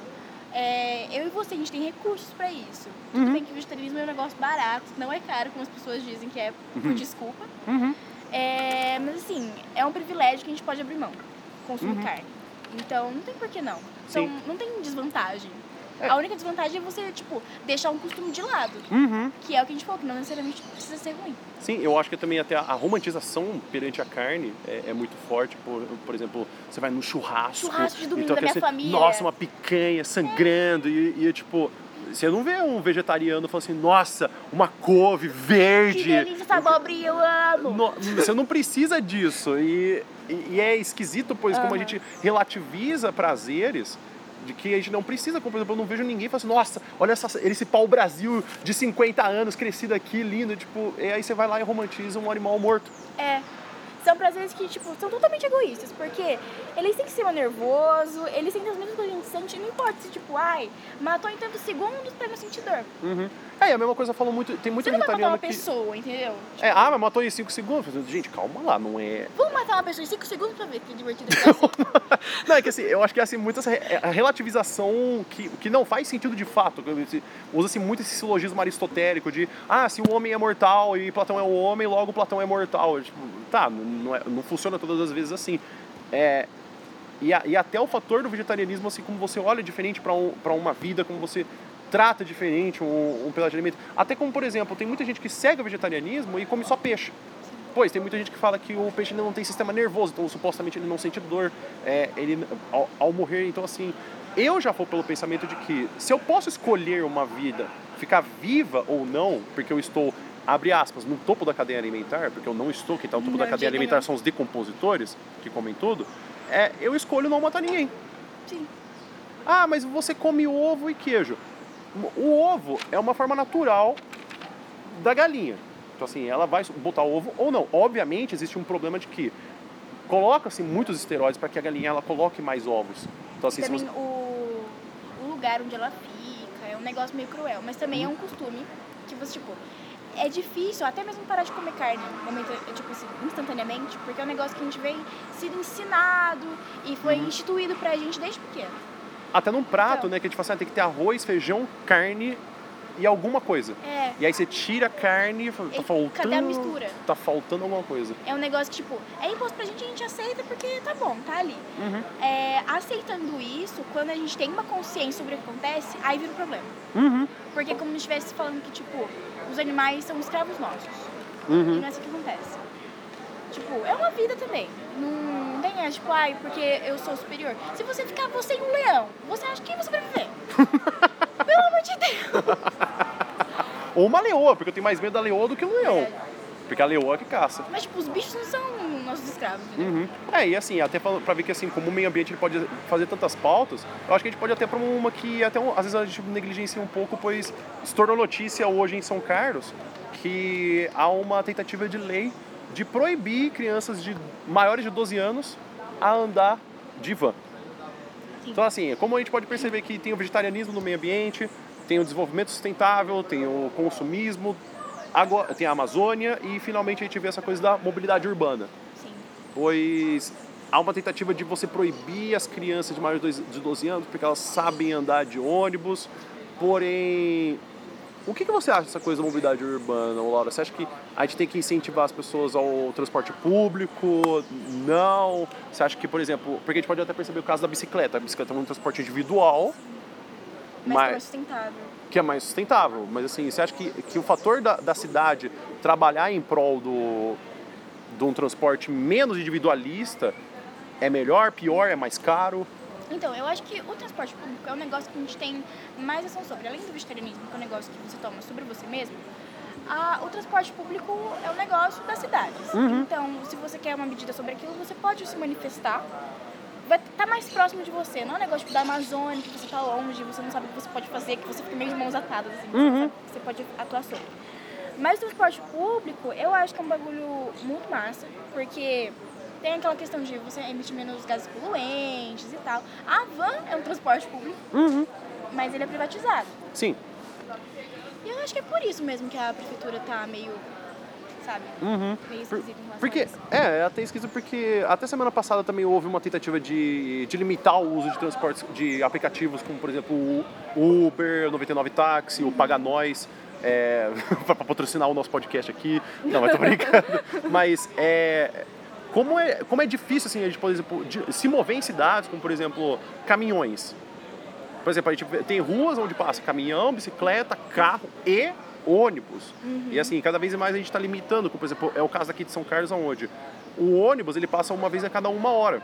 é, eu e você, a gente tem recursos pra isso. Tudo Uhum. bem que o vegetarianismo é um negócio barato, não é caro, como as pessoas dizem que é por desculpa. Uhum. É, mas assim, é um privilégio que a gente pode abrir mão, consumir Uhum. carne. Então, não tem por que não. Então, Sim. não tem desvantagem. É. A única desvantagem é você, tipo, deixar um costume de lado. Uhum. Que é o que a gente falou, que não necessariamente precisa ser ruim. Sim, eu acho que também até a romantização perante a carne é, é muito forte. Por, por exemplo, você vai no churrasco. Churrasco de domingo então da minha família. Nossa, uma picanha sangrando. E, e, tipo, você não vê um vegetariano falando assim, nossa, uma couve verde. Que delícia essa abobrinha, eu amo! No- você não precisa disso. E, e- e é esquisito, pois, como a gente relativiza prazeres de que a gente não precisa. Como, por exemplo, eu não vejo ninguém falando assim, nossa, olha essa, esse pau-brasil de 50 anos, crescido aqui, lindo. Tipo, e aí você vai lá e romantiza um animal morto. É. São prazeres que, tipo, são totalmente egoístas, porque eles têm sistema nervoso, eles sentem as mesmas coisas que a gente sente, não importa se, tipo, ai, matou em tantos segundos pra não sentir dor. Uhum. É, a mesma coisa falam muito. Tem muito Você não vai matar uma que. pessoa, entendeu? Tipo, É, ah, mas matou em 5 segundos. Gente, calma lá, não é. Vamos matar uma pessoa em 5 segundos pra ver que divertido que vai ser. Não, é que assim, eu acho que é assim, muita essa a relativização que, que não faz sentido de fato. que Usa-se muito esse silogismo aristotélico de ah, se o homem é mortal e Platão é o homem, logo Platão é mortal. Tipo, tá, não, não é- não funciona todas as vezes assim. É, e, a- e até o fator do vegetarianismo, assim, como você olha diferente para um, uma vida, como você trata diferente um, um pedaço de alimento. Até como, por exemplo, tem muita gente que segue o vegetarianismo e come só peixe. Pois, tem muita gente que fala que o peixe não tem sistema nervoso, então supostamente ele não sente dor é, ele, ao, ao morrer. Então, assim, eu já vou pelo pensamento de que se eu posso escolher uma vida, ficar viva ou não, porque eu estou, abre aspas, no topo da cadeia alimentar, porque eu não estou, quem está no topo Não, da cadeia alimentar não. são os decompositores, que comem tudo, é, eu escolho não matar ninguém. Sim. Ah, mas você come ovo e queijo. O ovo é uma forma natural da galinha. Então, assim, ela vai botar ovo ou não. Obviamente, existe um problema de que coloca-se muitos esteroides para que a galinha ela coloque mais ovos. Então, assim, também você... o, o lugar onde ela fica é um negócio meio cruel, mas também é um costume que você, tipo, é difícil até mesmo parar de comer carne, momento, tipo assim, instantaneamente, porque é um negócio que a gente vem sendo ensinado e foi Uhum. instituído pra gente desde pequeno. Até num prato, Então. né, que a gente fala assim, ah, tem que ter arroz, feijão, carne e alguma coisa. É, E aí você tira a carne e tá E faltando... cadê a mistura? Tá faltando alguma coisa. é um negócio que, tipo, é imposto pra gente, a gente aceita porque tá bom, tá ali. Uhum. É, aceitando isso, quando a gente tem uma consciência sobre o que acontece, aí vira um problema. Uhum. Porque é como se estivesse falando que, tipo, os animais são escravos nossos. E Uhum. não é isso que acontece. Tipo, é uma vida também. Não tem essa, tipo, ai, porque eu sou superior. Se você ficar você e um leão, você acha que vai sobreviver? Pelo amor de Deus! Ou uma leoa, porque eu tenho mais medo da leoa do que o leão. É. Porque a leoa é que caça. Mas, tipo, os bichos não são nossos escravos, entendeu? Uhum. É, e assim, até pra ver que assim, como o meio ambiente ele pode fazer tantas pautas, eu acho que a gente pode até pra uma que até um- às vezes a gente negligencia um pouco, pois se tornou notícia hoje em São Carlos que há uma tentativa de lei de proibir crianças de maiores de 12 anos a andar de van. Sim. Então assim, como a gente pode perceber que tem o vegetarianismo no meio ambiente, tem o desenvolvimento sustentável, tem o consumismo, agora tem a Amazônia e finalmente a gente vê essa coisa da mobilidade urbana. Pois há uma tentativa de você proibir as crianças de maiores de dois- de 12 anos porque elas sabem andar de ônibus, porém o que, que você acha dessa coisa da mobilidade urbana, Laura? Você acha que a gente tem que incentivar as pessoas ao transporte público? Não? Você acha que, por exemplo, porque a gente pode até perceber o caso da bicicleta. A bicicleta é um transporte individual Mas, que é Mas- mais sustentável. que é mais sustentável. Mas assim, você acha que, que o fator da, da cidade trabalhar em prol do, de um transporte menos individualista é melhor, pior, é mais caro? Então, eu acho que o transporte público é um negócio que a gente tem mais ação sobre. Além do vegetarianismo, que é um negócio que você toma sobre você mesmo, a- o transporte público é um negócio das cidades. Uhum. Então, se você quer uma medida sobre aquilo, você pode se manifestar. Vai estar mais próximo de você. Não é um negócio tipo, da Amazônia, que você está longe, você não sabe o que você pode fazer, que você fica meio de mãos atadas, assim, você Uhum. que você pode atuar sobre. Mas o transporte público, eu acho que é um bagulho muito massa, porque tem aquela questão de você emitir menos gases poluentes e tal. A van é um transporte público, Uhum. mas ele é privatizado. Sim. E eu acho que é por isso mesmo que a prefeitura tá meio, sabe, Uhum. meio em relação Porque, é, é até esquisito porque até semana passada também houve uma tentativa de, de limitar o uso de transportes, de aplicativos como, por exemplo, o Uber, o 99 Táxi, o Paga Nós, é, para patrocinar o nosso podcast aqui. Não, eu tô brincando. Mas é, como, é, como é difícil, assim, a gente, por exemplo, se mover em cidades, como, por exemplo, caminhões. Por exemplo, a gente tem ruas onde passa caminhão, bicicleta, carro e ônibus. E assim, cada vez mais a gente está limitando, como, por exemplo, é o caso aqui de São Carlos, onde o ônibus ele passa uma vez a cada uma hora,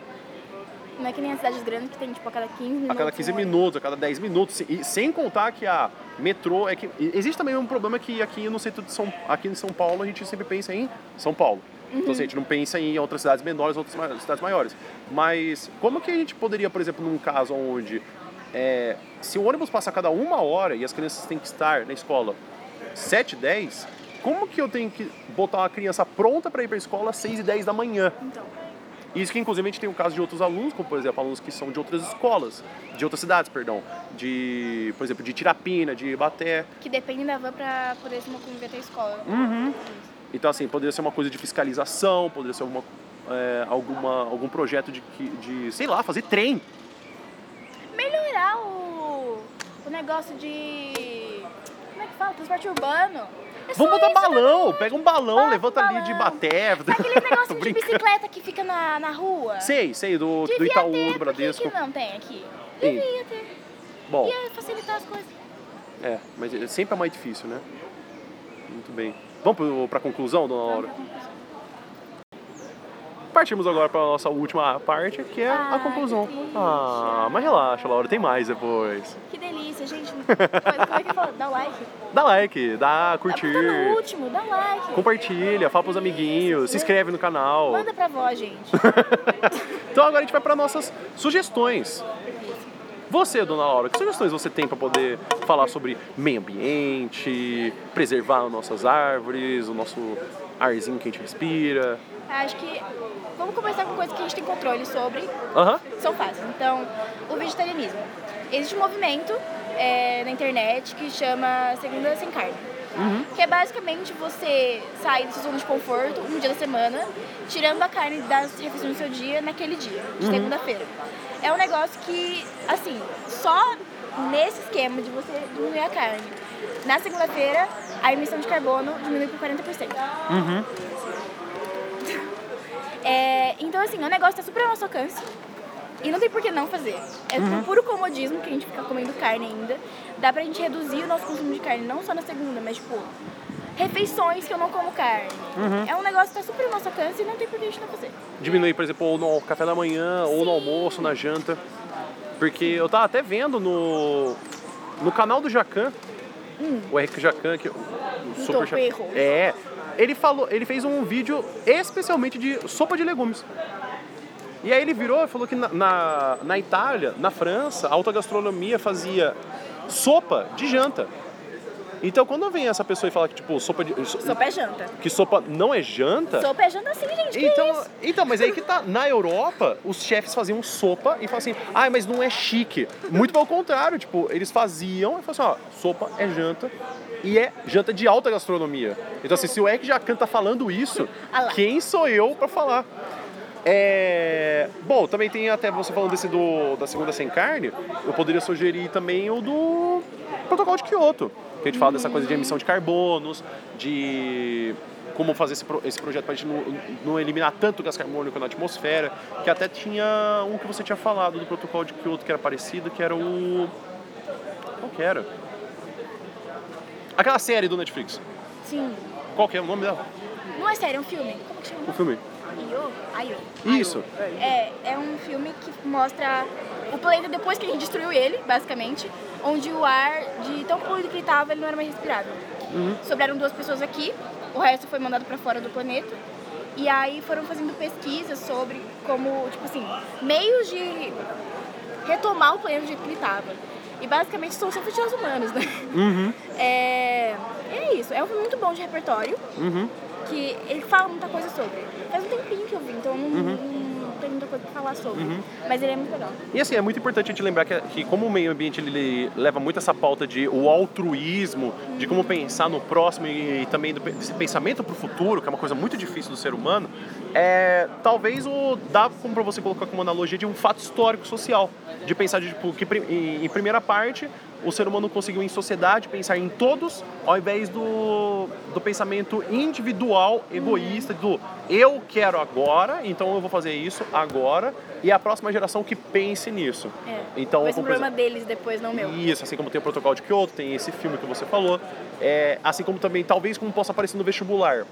Não é que nem as cidades grandes que tem, tipo, a cada 15 minutos. a cada 15 um ônibus. minutos, a cada 10 minutos. E sem contar que a metrô é que. Existe também um problema que aqui no centro de São aqui em São Paulo a gente sempre pensa em São Paulo. Então assim, a gente não pensa em outras cidades menores, outras cidades maiores. Mas como que a gente poderia, por exemplo, num caso onde é, se o ônibus passa a cada uma hora e as crianças têm que estar na escola 7 10, como que eu tenho que botar uma criança pronta para ir para a escola às 6 e 10 da manhã? Então, Isso que inclusive a gente tem o caso de outros alunos, como por exemplo alunos que são de outras escolas, de outras cidades, perdão, de, por exemplo, de Tirapina, de Ibaté. que depende da van pra poder se locomover até a escola. Uhum. Então assim, poderia ser uma coisa de fiscalização, poderia ser alguma, é, alguma, algum projeto de, de, sei lá, fazer trem. Melhorar o, o negócio de... Como é que fala? Transporte urbano. É Vamos botar isso, balão, pega um balão, Bota um levanta ali de balão. Ibaté. Aquele negócio de bicicleta que fica na, na rua. Sei, sei, do, do Itaú, ter, do Bradesco. Por que, que não tem aqui? Sim. Devia ter. Bom, Ia facilitar as coisas. é, mas é- sempre é mais difícil, né? Muito bem. Vamos pra conclusão, dona Laura? Partimos agora para a nossa última parte, que é a conclusão. Ah, mas relaxa, Laura, tem mais depois. Que delícia, gente. Como é que fala? Dá like. Dá like, dá Tá curtir, no último, dá like. compartilha, fala pros amiguinhos, se inscreve no canal. Manda pra avó, gente. Então agora a gente vai para nossas sugestões. Você, dona Laura, que sugestões você tem para poder falar sobre meio ambiente, preservar nossas árvores, o nosso arzinho que a gente respira? Acho que vamos começar com coisas que a gente tem controle sobre, que são fáceis. Então, o vegetarianismo. Existe um movimento é, na internet que chama Segunda Sem Carne. Que é basicamente você sair da sua zona de conforto um dia da semana, tirando a carne das refeições do seu dia naquele dia, de segunda-feira. É um negócio que, assim, só nesse esquema de você diminuir a carne. Na segunda-feira, a emissão de carbono diminui por 40%. Uhum. É, então, assim, o negócio tá super ao nosso alcance. E não tem por que não fazer. É Uhum. puro comodismo que a gente fica comendo carne ainda. Dá pra gente reduzir o nosso consumo de carne, não só na segunda, mas, tipo, refeições que eu não como carne. Uhum. É um negócio que tá super ao nosso alcance e não tem por que a gente não fazer. Diminuir, por exemplo, ou no café da manhã, ou no almoço, na janta. Porque eu tava até vendo no, no canal do Jacan, o Henrique Jacan, que o super Toperro. É. Ele falou, ele fez um vídeo especialmente de sopa de legumes. E aí ele virou e falou que na, na, na Itália, na França, a alta gastronomia fazia sopa de janta. Então quando vem essa pessoa e fala que tipo sopa de so- Sopa é janta. que sopa não é janta, Sopa é janta sim, gente. Então, isso? então, mas aí que tá. Na Europa, os chefes faziam sopa e falavam assim, ah, mas não é chique. Muito pelo contrário, tipo, eles faziam e falavam assim, ó, sopa é janta e é janta de alta gastronomia. Então, assim, se o Ek Jacan tá falando isso, Ah quem sou eu pra falar? É... Bom, também tem até você falando desse do, da segunda sem carne, eu poderia sugerir também o do protocolo de Kyoto. Que a gente fala dessa coisa de emissão de carbonos, de como fazer esse, pro- esse projeto para a gente não, não eliminar tanto gás carbônico na atmosfera, que até tinha um que você tinha falado do protocolo de Kyoto que era parecido, que era o Não quero. Aquela série do Netflix. Sim. Qual que é o nome dela? Não é sério, é um filme. Como que chama? O filme. Io? Ayo. Isso. É, é um filme que mostra o planeta depois que a gente destruiu ele, basicamente, onde o ar, de tão poluído que ele estava, ele não era mais respirável. Sobraram duas pessoas aqui, o resto foi mandado para fora do planeta. E aí foram fazendo pesquisas sobre como, tipo assim, meios de retomar o planeta do jeito que ele estava. E basicamente são sempre os humanos, né? Uhum. É, é isso, é um filme muito bom de repertório, Uhum. que ele fala muita coisa sobre. Faz um tempinho que eu vi, então eu não, Uhum. Tenho muita coisa pra falar sobre. Mas ele é muito legal. E assim, é muito importante a gente lembrar que, que como o meio ambiente ele leva muito essa pauta de o altruísmo, de como pensar no próximo e, também do, desse pensamento para o futuro, que é uma coisa muito difícil do ser humano, é, talvez o dá como para você colocar como analogia de um fato histórico social, de pensar de, tipo, que em, em primeira parte o ser humano conseguiu em sociedade pensar em todos ao invés do, do pensamento individual, egoísta, do eu quero agora, então eu vou fazer isso agora e a próxima geração que pense nisso. É. Então, um como, por problema deles depois, não meu. isso, assim como tem o protocolo de Kyoto, tem esse filme que você falou, é, assim como também, talvez como possa aparecer no vestibular.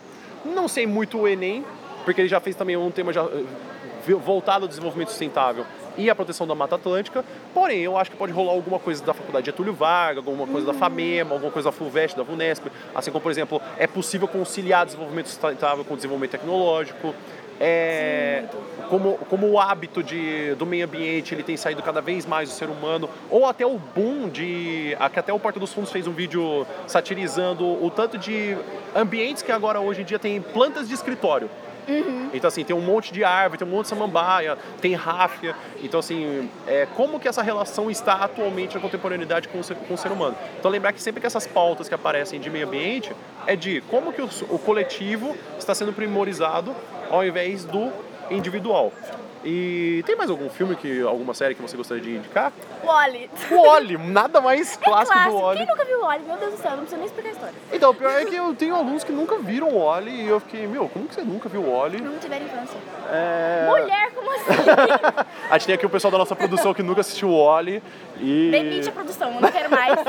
Não sei muito o Enem, porque ele já fez também um tema já, eh, voltado ao desenvolvimento sustentável e à proteção da Mata Atlântica, porém eu acho que pode rolar alguma coisa da Faculdade Getúlio Vargas, alguma coisa da FAMEMA, alguma coisa da FUVEST, da VUNESP, assim como, por exemplo, é possível conciliar desenvolvimento sustentável com desenvolvimento tecnológico, é, como, como o hábito de, do meio ambiente ele tem saído cada vez mais do ser humano, ou até o boom de. a- que Até o Porta dos Fundos fez um vídeo satirizando o tanto de ambientes que agora hoje em dia tem plantas de escritório. Então, assim, tem um monte de árvore, tem um monte de samambaia, tem ráfia. Então, assim, é, como que essa relação está atualmente na contemporaneidade com o, ser, com o ser humano? Então, lembrar que sempre que essas pautas que aparecem de meio ambiente é de como que o, o coletivo está sendo primorizado ao invés do individual. E tem mais algum filme, que alguma série que você gostaria de indicar? Wally. Oli, nada mais É clássico, clássico. do Oli. Quem nunca viu o Wally? Meu Deus do céu, não precisa nem explicar a história. Então, o pior é que eu tenho alunos que nunca viram o Oli e eu fiquei, meu, como que você nunca viu o Oli? Não tiveram infância. É... Mulher, como assim? A gente tem aqui o pessoal da nossa produção que nunca assistiu o Oli e... Demite a produção, eu não quero mais.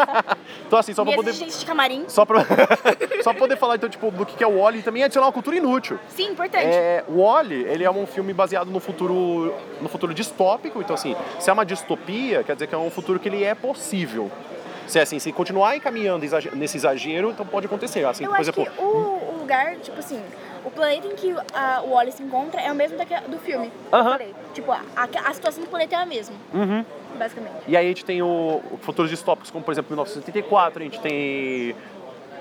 Então assim, só pra Minha poder... exigência de camarim. Só pra... só pra poder falar então, tipo, do que é o Oli e também adicionar uma cultura inútil. Sim, importante. É, o Oli, ele é um filme baseado no futuro, no futuro distópico, então assim, se é uma distopia, quer dizer que é um futuro que ele é possível. Se é assim, se continuar encaminhando nesse exagero, então pode acontecer. Assim, eu por acho exemplo, que o, o lugar, tipo assim, o planeta em que a, o Wally se encontra é o mesmo do filme. Aham. falei. Tipo, a, a, situação do planeta é a mesma. Uhum. Basicamente. E aí a gente tem o, futuros distópicos, como por exemplo 1984, a gente tem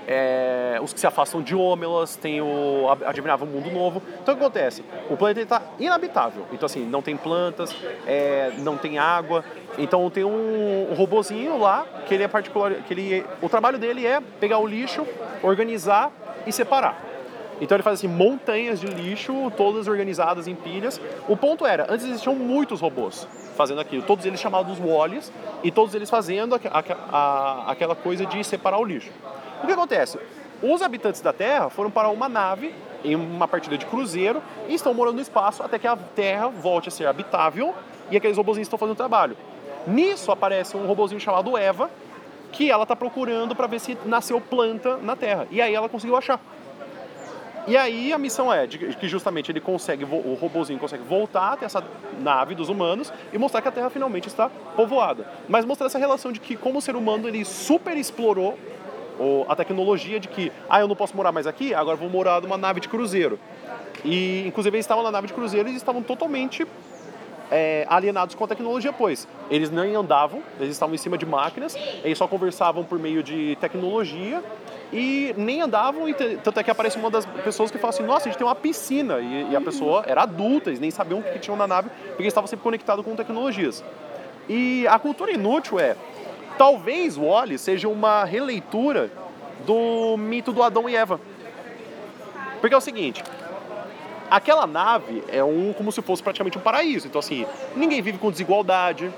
é, os que se afastam de Ômelas, tem o Ad- Admirável Mundo Novo. Então o que acontece? O planeta está inabitável. Então assim, não tem plantas, é, não tem água. Então tem um, um robozinho lá que ele é particular, que ele, o trabalho dele é pegar o lixo, organizar e separar. Então ele faz assim montanhas de lixo, todas organizadas em pilhas. O ponto era, antes existiam muitos robôs fazendo aquilo, todos eles chamados Wallis e todos eles fazendo aque- aque- a- aquela coisa de separar o lixo. O que acontece? Os habitantes da Terra foram para uma nave em uma partida de cruzeiro e estão morando no espaço até que a Terra volte a ser habitável e aqueles robôzinhos estão fazendo o trabalho. Nisso aparece um robozinho chamado Eva, que ela está procurando para ver se nasceu planta na Terra. E aí ela conseguiu achar. E aí a missão é de que justamente ele consegue, o robozinho consegue voltar até essa nave dos humanos e mostrar que a Terra finalmente está povoada. Mas mostrar essa relação de que como o ser humano ele super explorou a tecnologia de que, ah, eu não posso morar mais aqui, agora vou morar numa nave de cruzeiro. E inclusive eles estavam na nave de cruzeiro e estavam totalmente é, alienados com a tecnologia, pois eles nem andavam, eles estavam em cima de máquinas, eles só conversavam por meio de tecnologia e nem andavam, e tanto é que aparece uma das pessoas que fala assim, nossa, a gente tem uma piscina, e, e a pessoa era adulta, eles nem sabiam o que tinham na nave, porque eles estavam sempre conectados com tecnologias. E a cultura inútil é, talvez o Wally seja uma releitura do mito do Adão e Eva. Porque é o seguinte, aquela nave é um como se fosse praticamente um paraíso. Então assim, ninguém vive com desigualdade,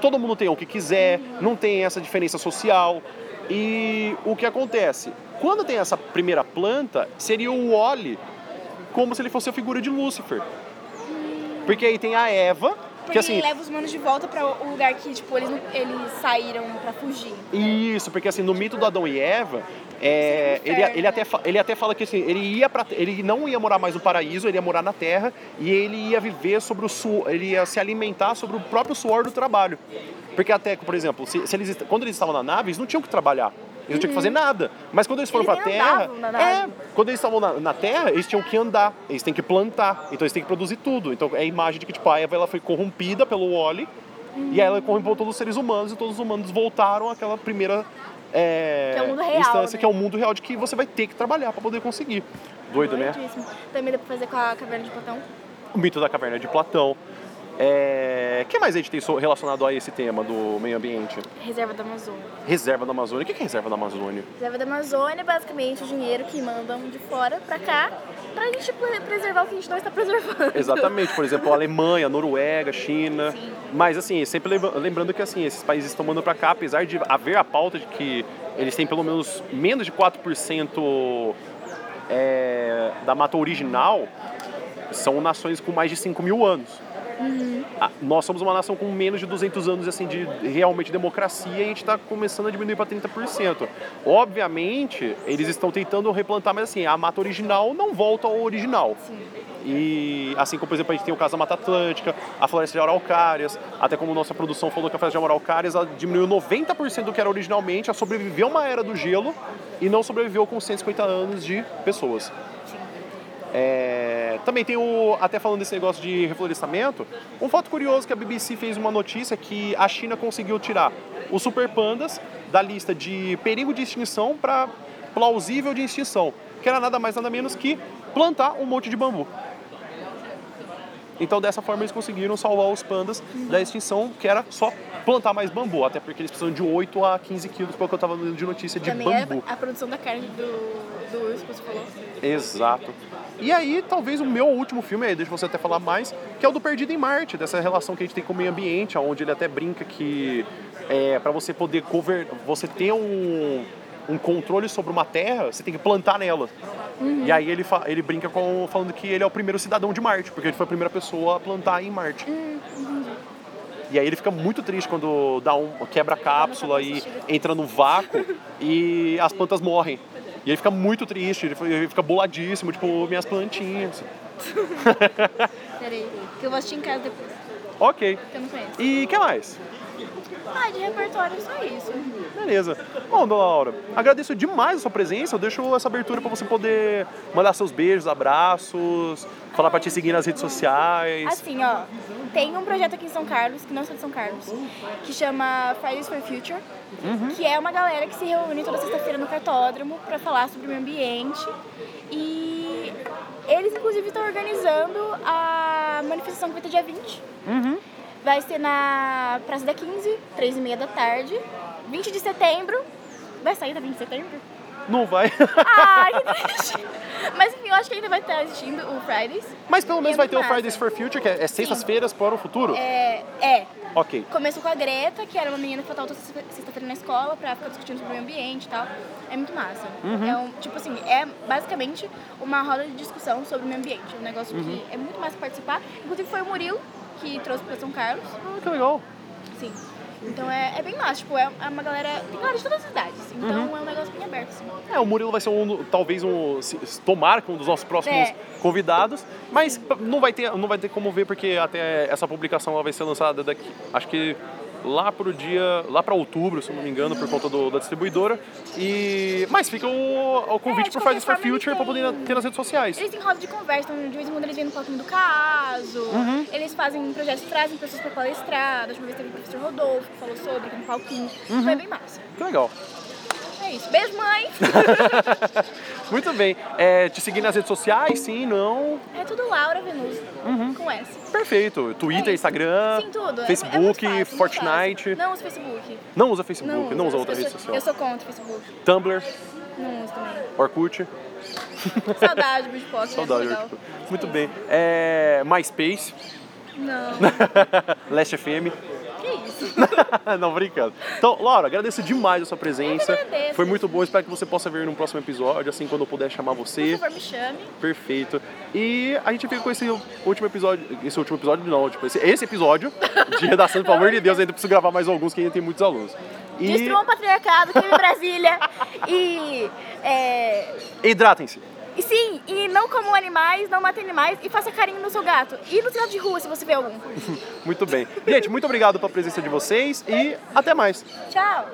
todo mundo tem o que quiser, não tem essa diferença social. E o que acontece? Quando tem essa primeira planta, seria o Wally como se ele fosse a figura de Lúcifer. Porque aí tem a Eva, Porque assim, leva os humanos de volta para o lugar que, tipo, eles, eles saíram pra fugir. Isso, porque assim, no mito do Adão e Eva, é, Sim, ele, ele, até, né? ele até fala que assim, ele, ia pra, ele não ia morar mais no paraíso, ele ia morar na terra e ele ia viver sobre o suor, ele ia se alimentar sobre o próprio suor do trabalho. Porque até, por exemplo, se, se eles, quando eles estavam na nave, eles não tinham que trabalhar. Eles não tinham que fazer nada. Mas quando eles foram Uhum. Pra nem terra. na É, quando eles estavam na, na terra, eles tinham que andar, eles têm que plantar, então eles têm que produzir tudo. Então é a imagem de que tipo, a Eva ela foi corrompida pelo Wally e aí ela corrompeu todos os seres humanos e todos os humanos voltaram àquela primeira é, Que é o mundo real, instância, né? que é o mundo real de que você vai ter que trabalhar para poder conseguir. Doido, né? Também dá pra fazer com a caverna de Platão. O mito da caverna de Platão. O que mais a gente tem relacionado a esse tema do meio ambiente? Reserva da Amazônia. Reserva da Amazônia. O que é reserva da Amazônia? Reserva da Amazônia é basicamente o dinheiro que mandam de fora pra cá pra gente pre- preservar o que a gente não está preservando. Exatamente, por exemplo, a Alemanha, a Noruega, a China. Sim. Mas assim, sempre lembra- lembrando que assim, esses países estão mandando para cá, apesar de haver a pauta de que eles têm pelo menos menos de 4% é, da mata original, são nações com mais de 5 mil anos. Ah, Nós somos uma nação com menos de 200 anos assim, de realmente democracia e a gente está começando a diminuir para 30%. Obviamente, eles estão tentando replantar, mas assim, a mata original não volta ao original. E assim como, por exemplo, a gente tem o caso da Mata Atlântica, a floresta de araucárias, até como nossa produção falou que a floresta de araucárias ela diminuiu 90% do que era originalmente, a sobreviveu uma era do gelo e não sobreviveu com 150 anos de pessoas. É, também tem o, até falando desse negócio de reflorestamento, um fato curioso que a BBC fez uma notícia que a China conseguiu tirar os super pandas da lista de perigo de extinção para plausível de extinção, que era nada mais nada menos que plantar um monte de bambu. Então dessa forma eles conseguiram salvar os pandas da extinção, que era só plantar mais bambu, até porque eles precisam de 8 a 15 quilos, pelo que eu estava lendo de notícia de Também bambu. é a produção da carne do, do urso que você falou. Exato. E aí, talvez o meu último filme, aí deixa você até falar mais, que é o do Perdido em Marte, dessa relação que a gente tem com o meio ambiente, onde ele até brinca que é, para você poder governar, você ter um, um controle sobre uma terra, você tem que plantar nela. E aí ele, ele brinca com falando que ele é o primeiro cidadão de Marte, porque ele foi a primeira pessoa a plantar em Marte. E aí ele fica muito triste quando dá um quebra a cápsula e entra no vácuo e as plantas morrem. E ele fica muito triste, ele fica- boladíssimo, tipo, minhas plantinhas. Peraí, que eu vou assistir em casa depois, Ok. eu não conheço. E o que mais? Ah, de repertório é só isso. Beleza. Bom, dona Laura, agradeço demais a sua presença. Eu deixo essa abertura para você poder mandar seus beijos, abraços, falar para te seguir nas redes sociais. Assim, ó, tem um projeto aqui em São Carlos, que não sou de São Carlos, que chama Fridays for Future, que é uma galera que se reúne toda sexta-feira no cartódromo para falar sobre o meio ambiente. E eles, inclusive, estão organizando a manifestação que vai ter dia 20. Vai ser na Praça da 15, 3 e meia da tarde. 20 de setembro. Vai sair da 20 de setembro? Não vai. Ah, que triste. Mas enfim, eu acho que ainda vai estar existindo o Fridays. Mas pelo menos é vai ter o. Fridays for Future, que é, é sextas-feiras para o futuro. É, é, Ok. Começou com a Greta, que era uma menina que faltava toda sexta- sexta-feira na escola pra ficar discutindo sobre o meio ambiente e tal. É muito massa. É um, tipo assim, é basicamente uma roda de discussão sobre o meio ambiente. Um negócio que é muito massa participar. Inclusive foi o Murilo que trouxe pra São Carlos. Ah, que legal. Sim. Então é, é bem massa, tipo, é é uma galera. Tem galera de todas as idades. Então é um negócio bem aberto, assim. É, o Murilo vai ser um, talvez um, se- tomara que um dos nossos próximos É. convidados, mas não vai ter, não vai ter como ver porque até essa publicação ela vai ser lançada daqui, acho que lá pro dia, lá para outubro, se não me engano, por conta do- da distribuidora. E mas fica o, o convite É, qualquer Fridays for Future para poder ter nas redes sociais. Eles têm roda de conversa, então de vez em quando eles vêm no palquinho do caso, Uhum. eles fazem projetos, trazem pessoas pra palestrar. Da última vez teve o professor Rodolfo que falou sobre no palquinho. Uhum. Foi bem massa. Que legal. É isso. Beijo, mãe! Muito bem. É, te seguir nas redes sociais, sim, não. é tudo Laura Venuso, com S. Perfeito. Twitter, É. Instagram, Sim, tudo. É- é Facebook, muito fácil, Fortnite. Não uso Facebook. Não usa Facebook, não, usa uso. outra eu rede social. Eu sou contra o Facebook. Tumblr, Não uso também. Orkut. Saudade né? Saudade. Legal. Orkut. Muito bem. É, MySpace, Não. Last FM. Que isso? Não, brincando. Então, Laura, agradeço demais a sua presença. Eu agradeço. Foi muito bom. Espero que você possa vir num próximo episódio, assim, quando eu puder chamar Por você. favor, me chame. Perfeito. E a gente fica com esse último episódio. Esse último episódio, não, tipo, esse, esse episódio de redação, pelo amor de Deus, ainda preciso gravar mais alguns, que ainda tem muitos alunos. E Destruam o patriarcado, queime Brasília. e, é, hidratem-se. E sim, e não comam animais, não matem animais e faça carinho no seu gato. E no sinal de rua, se você vê algum. Muito bem. Gente, muito obrigado pela presença de vocês e até mais. Tchau.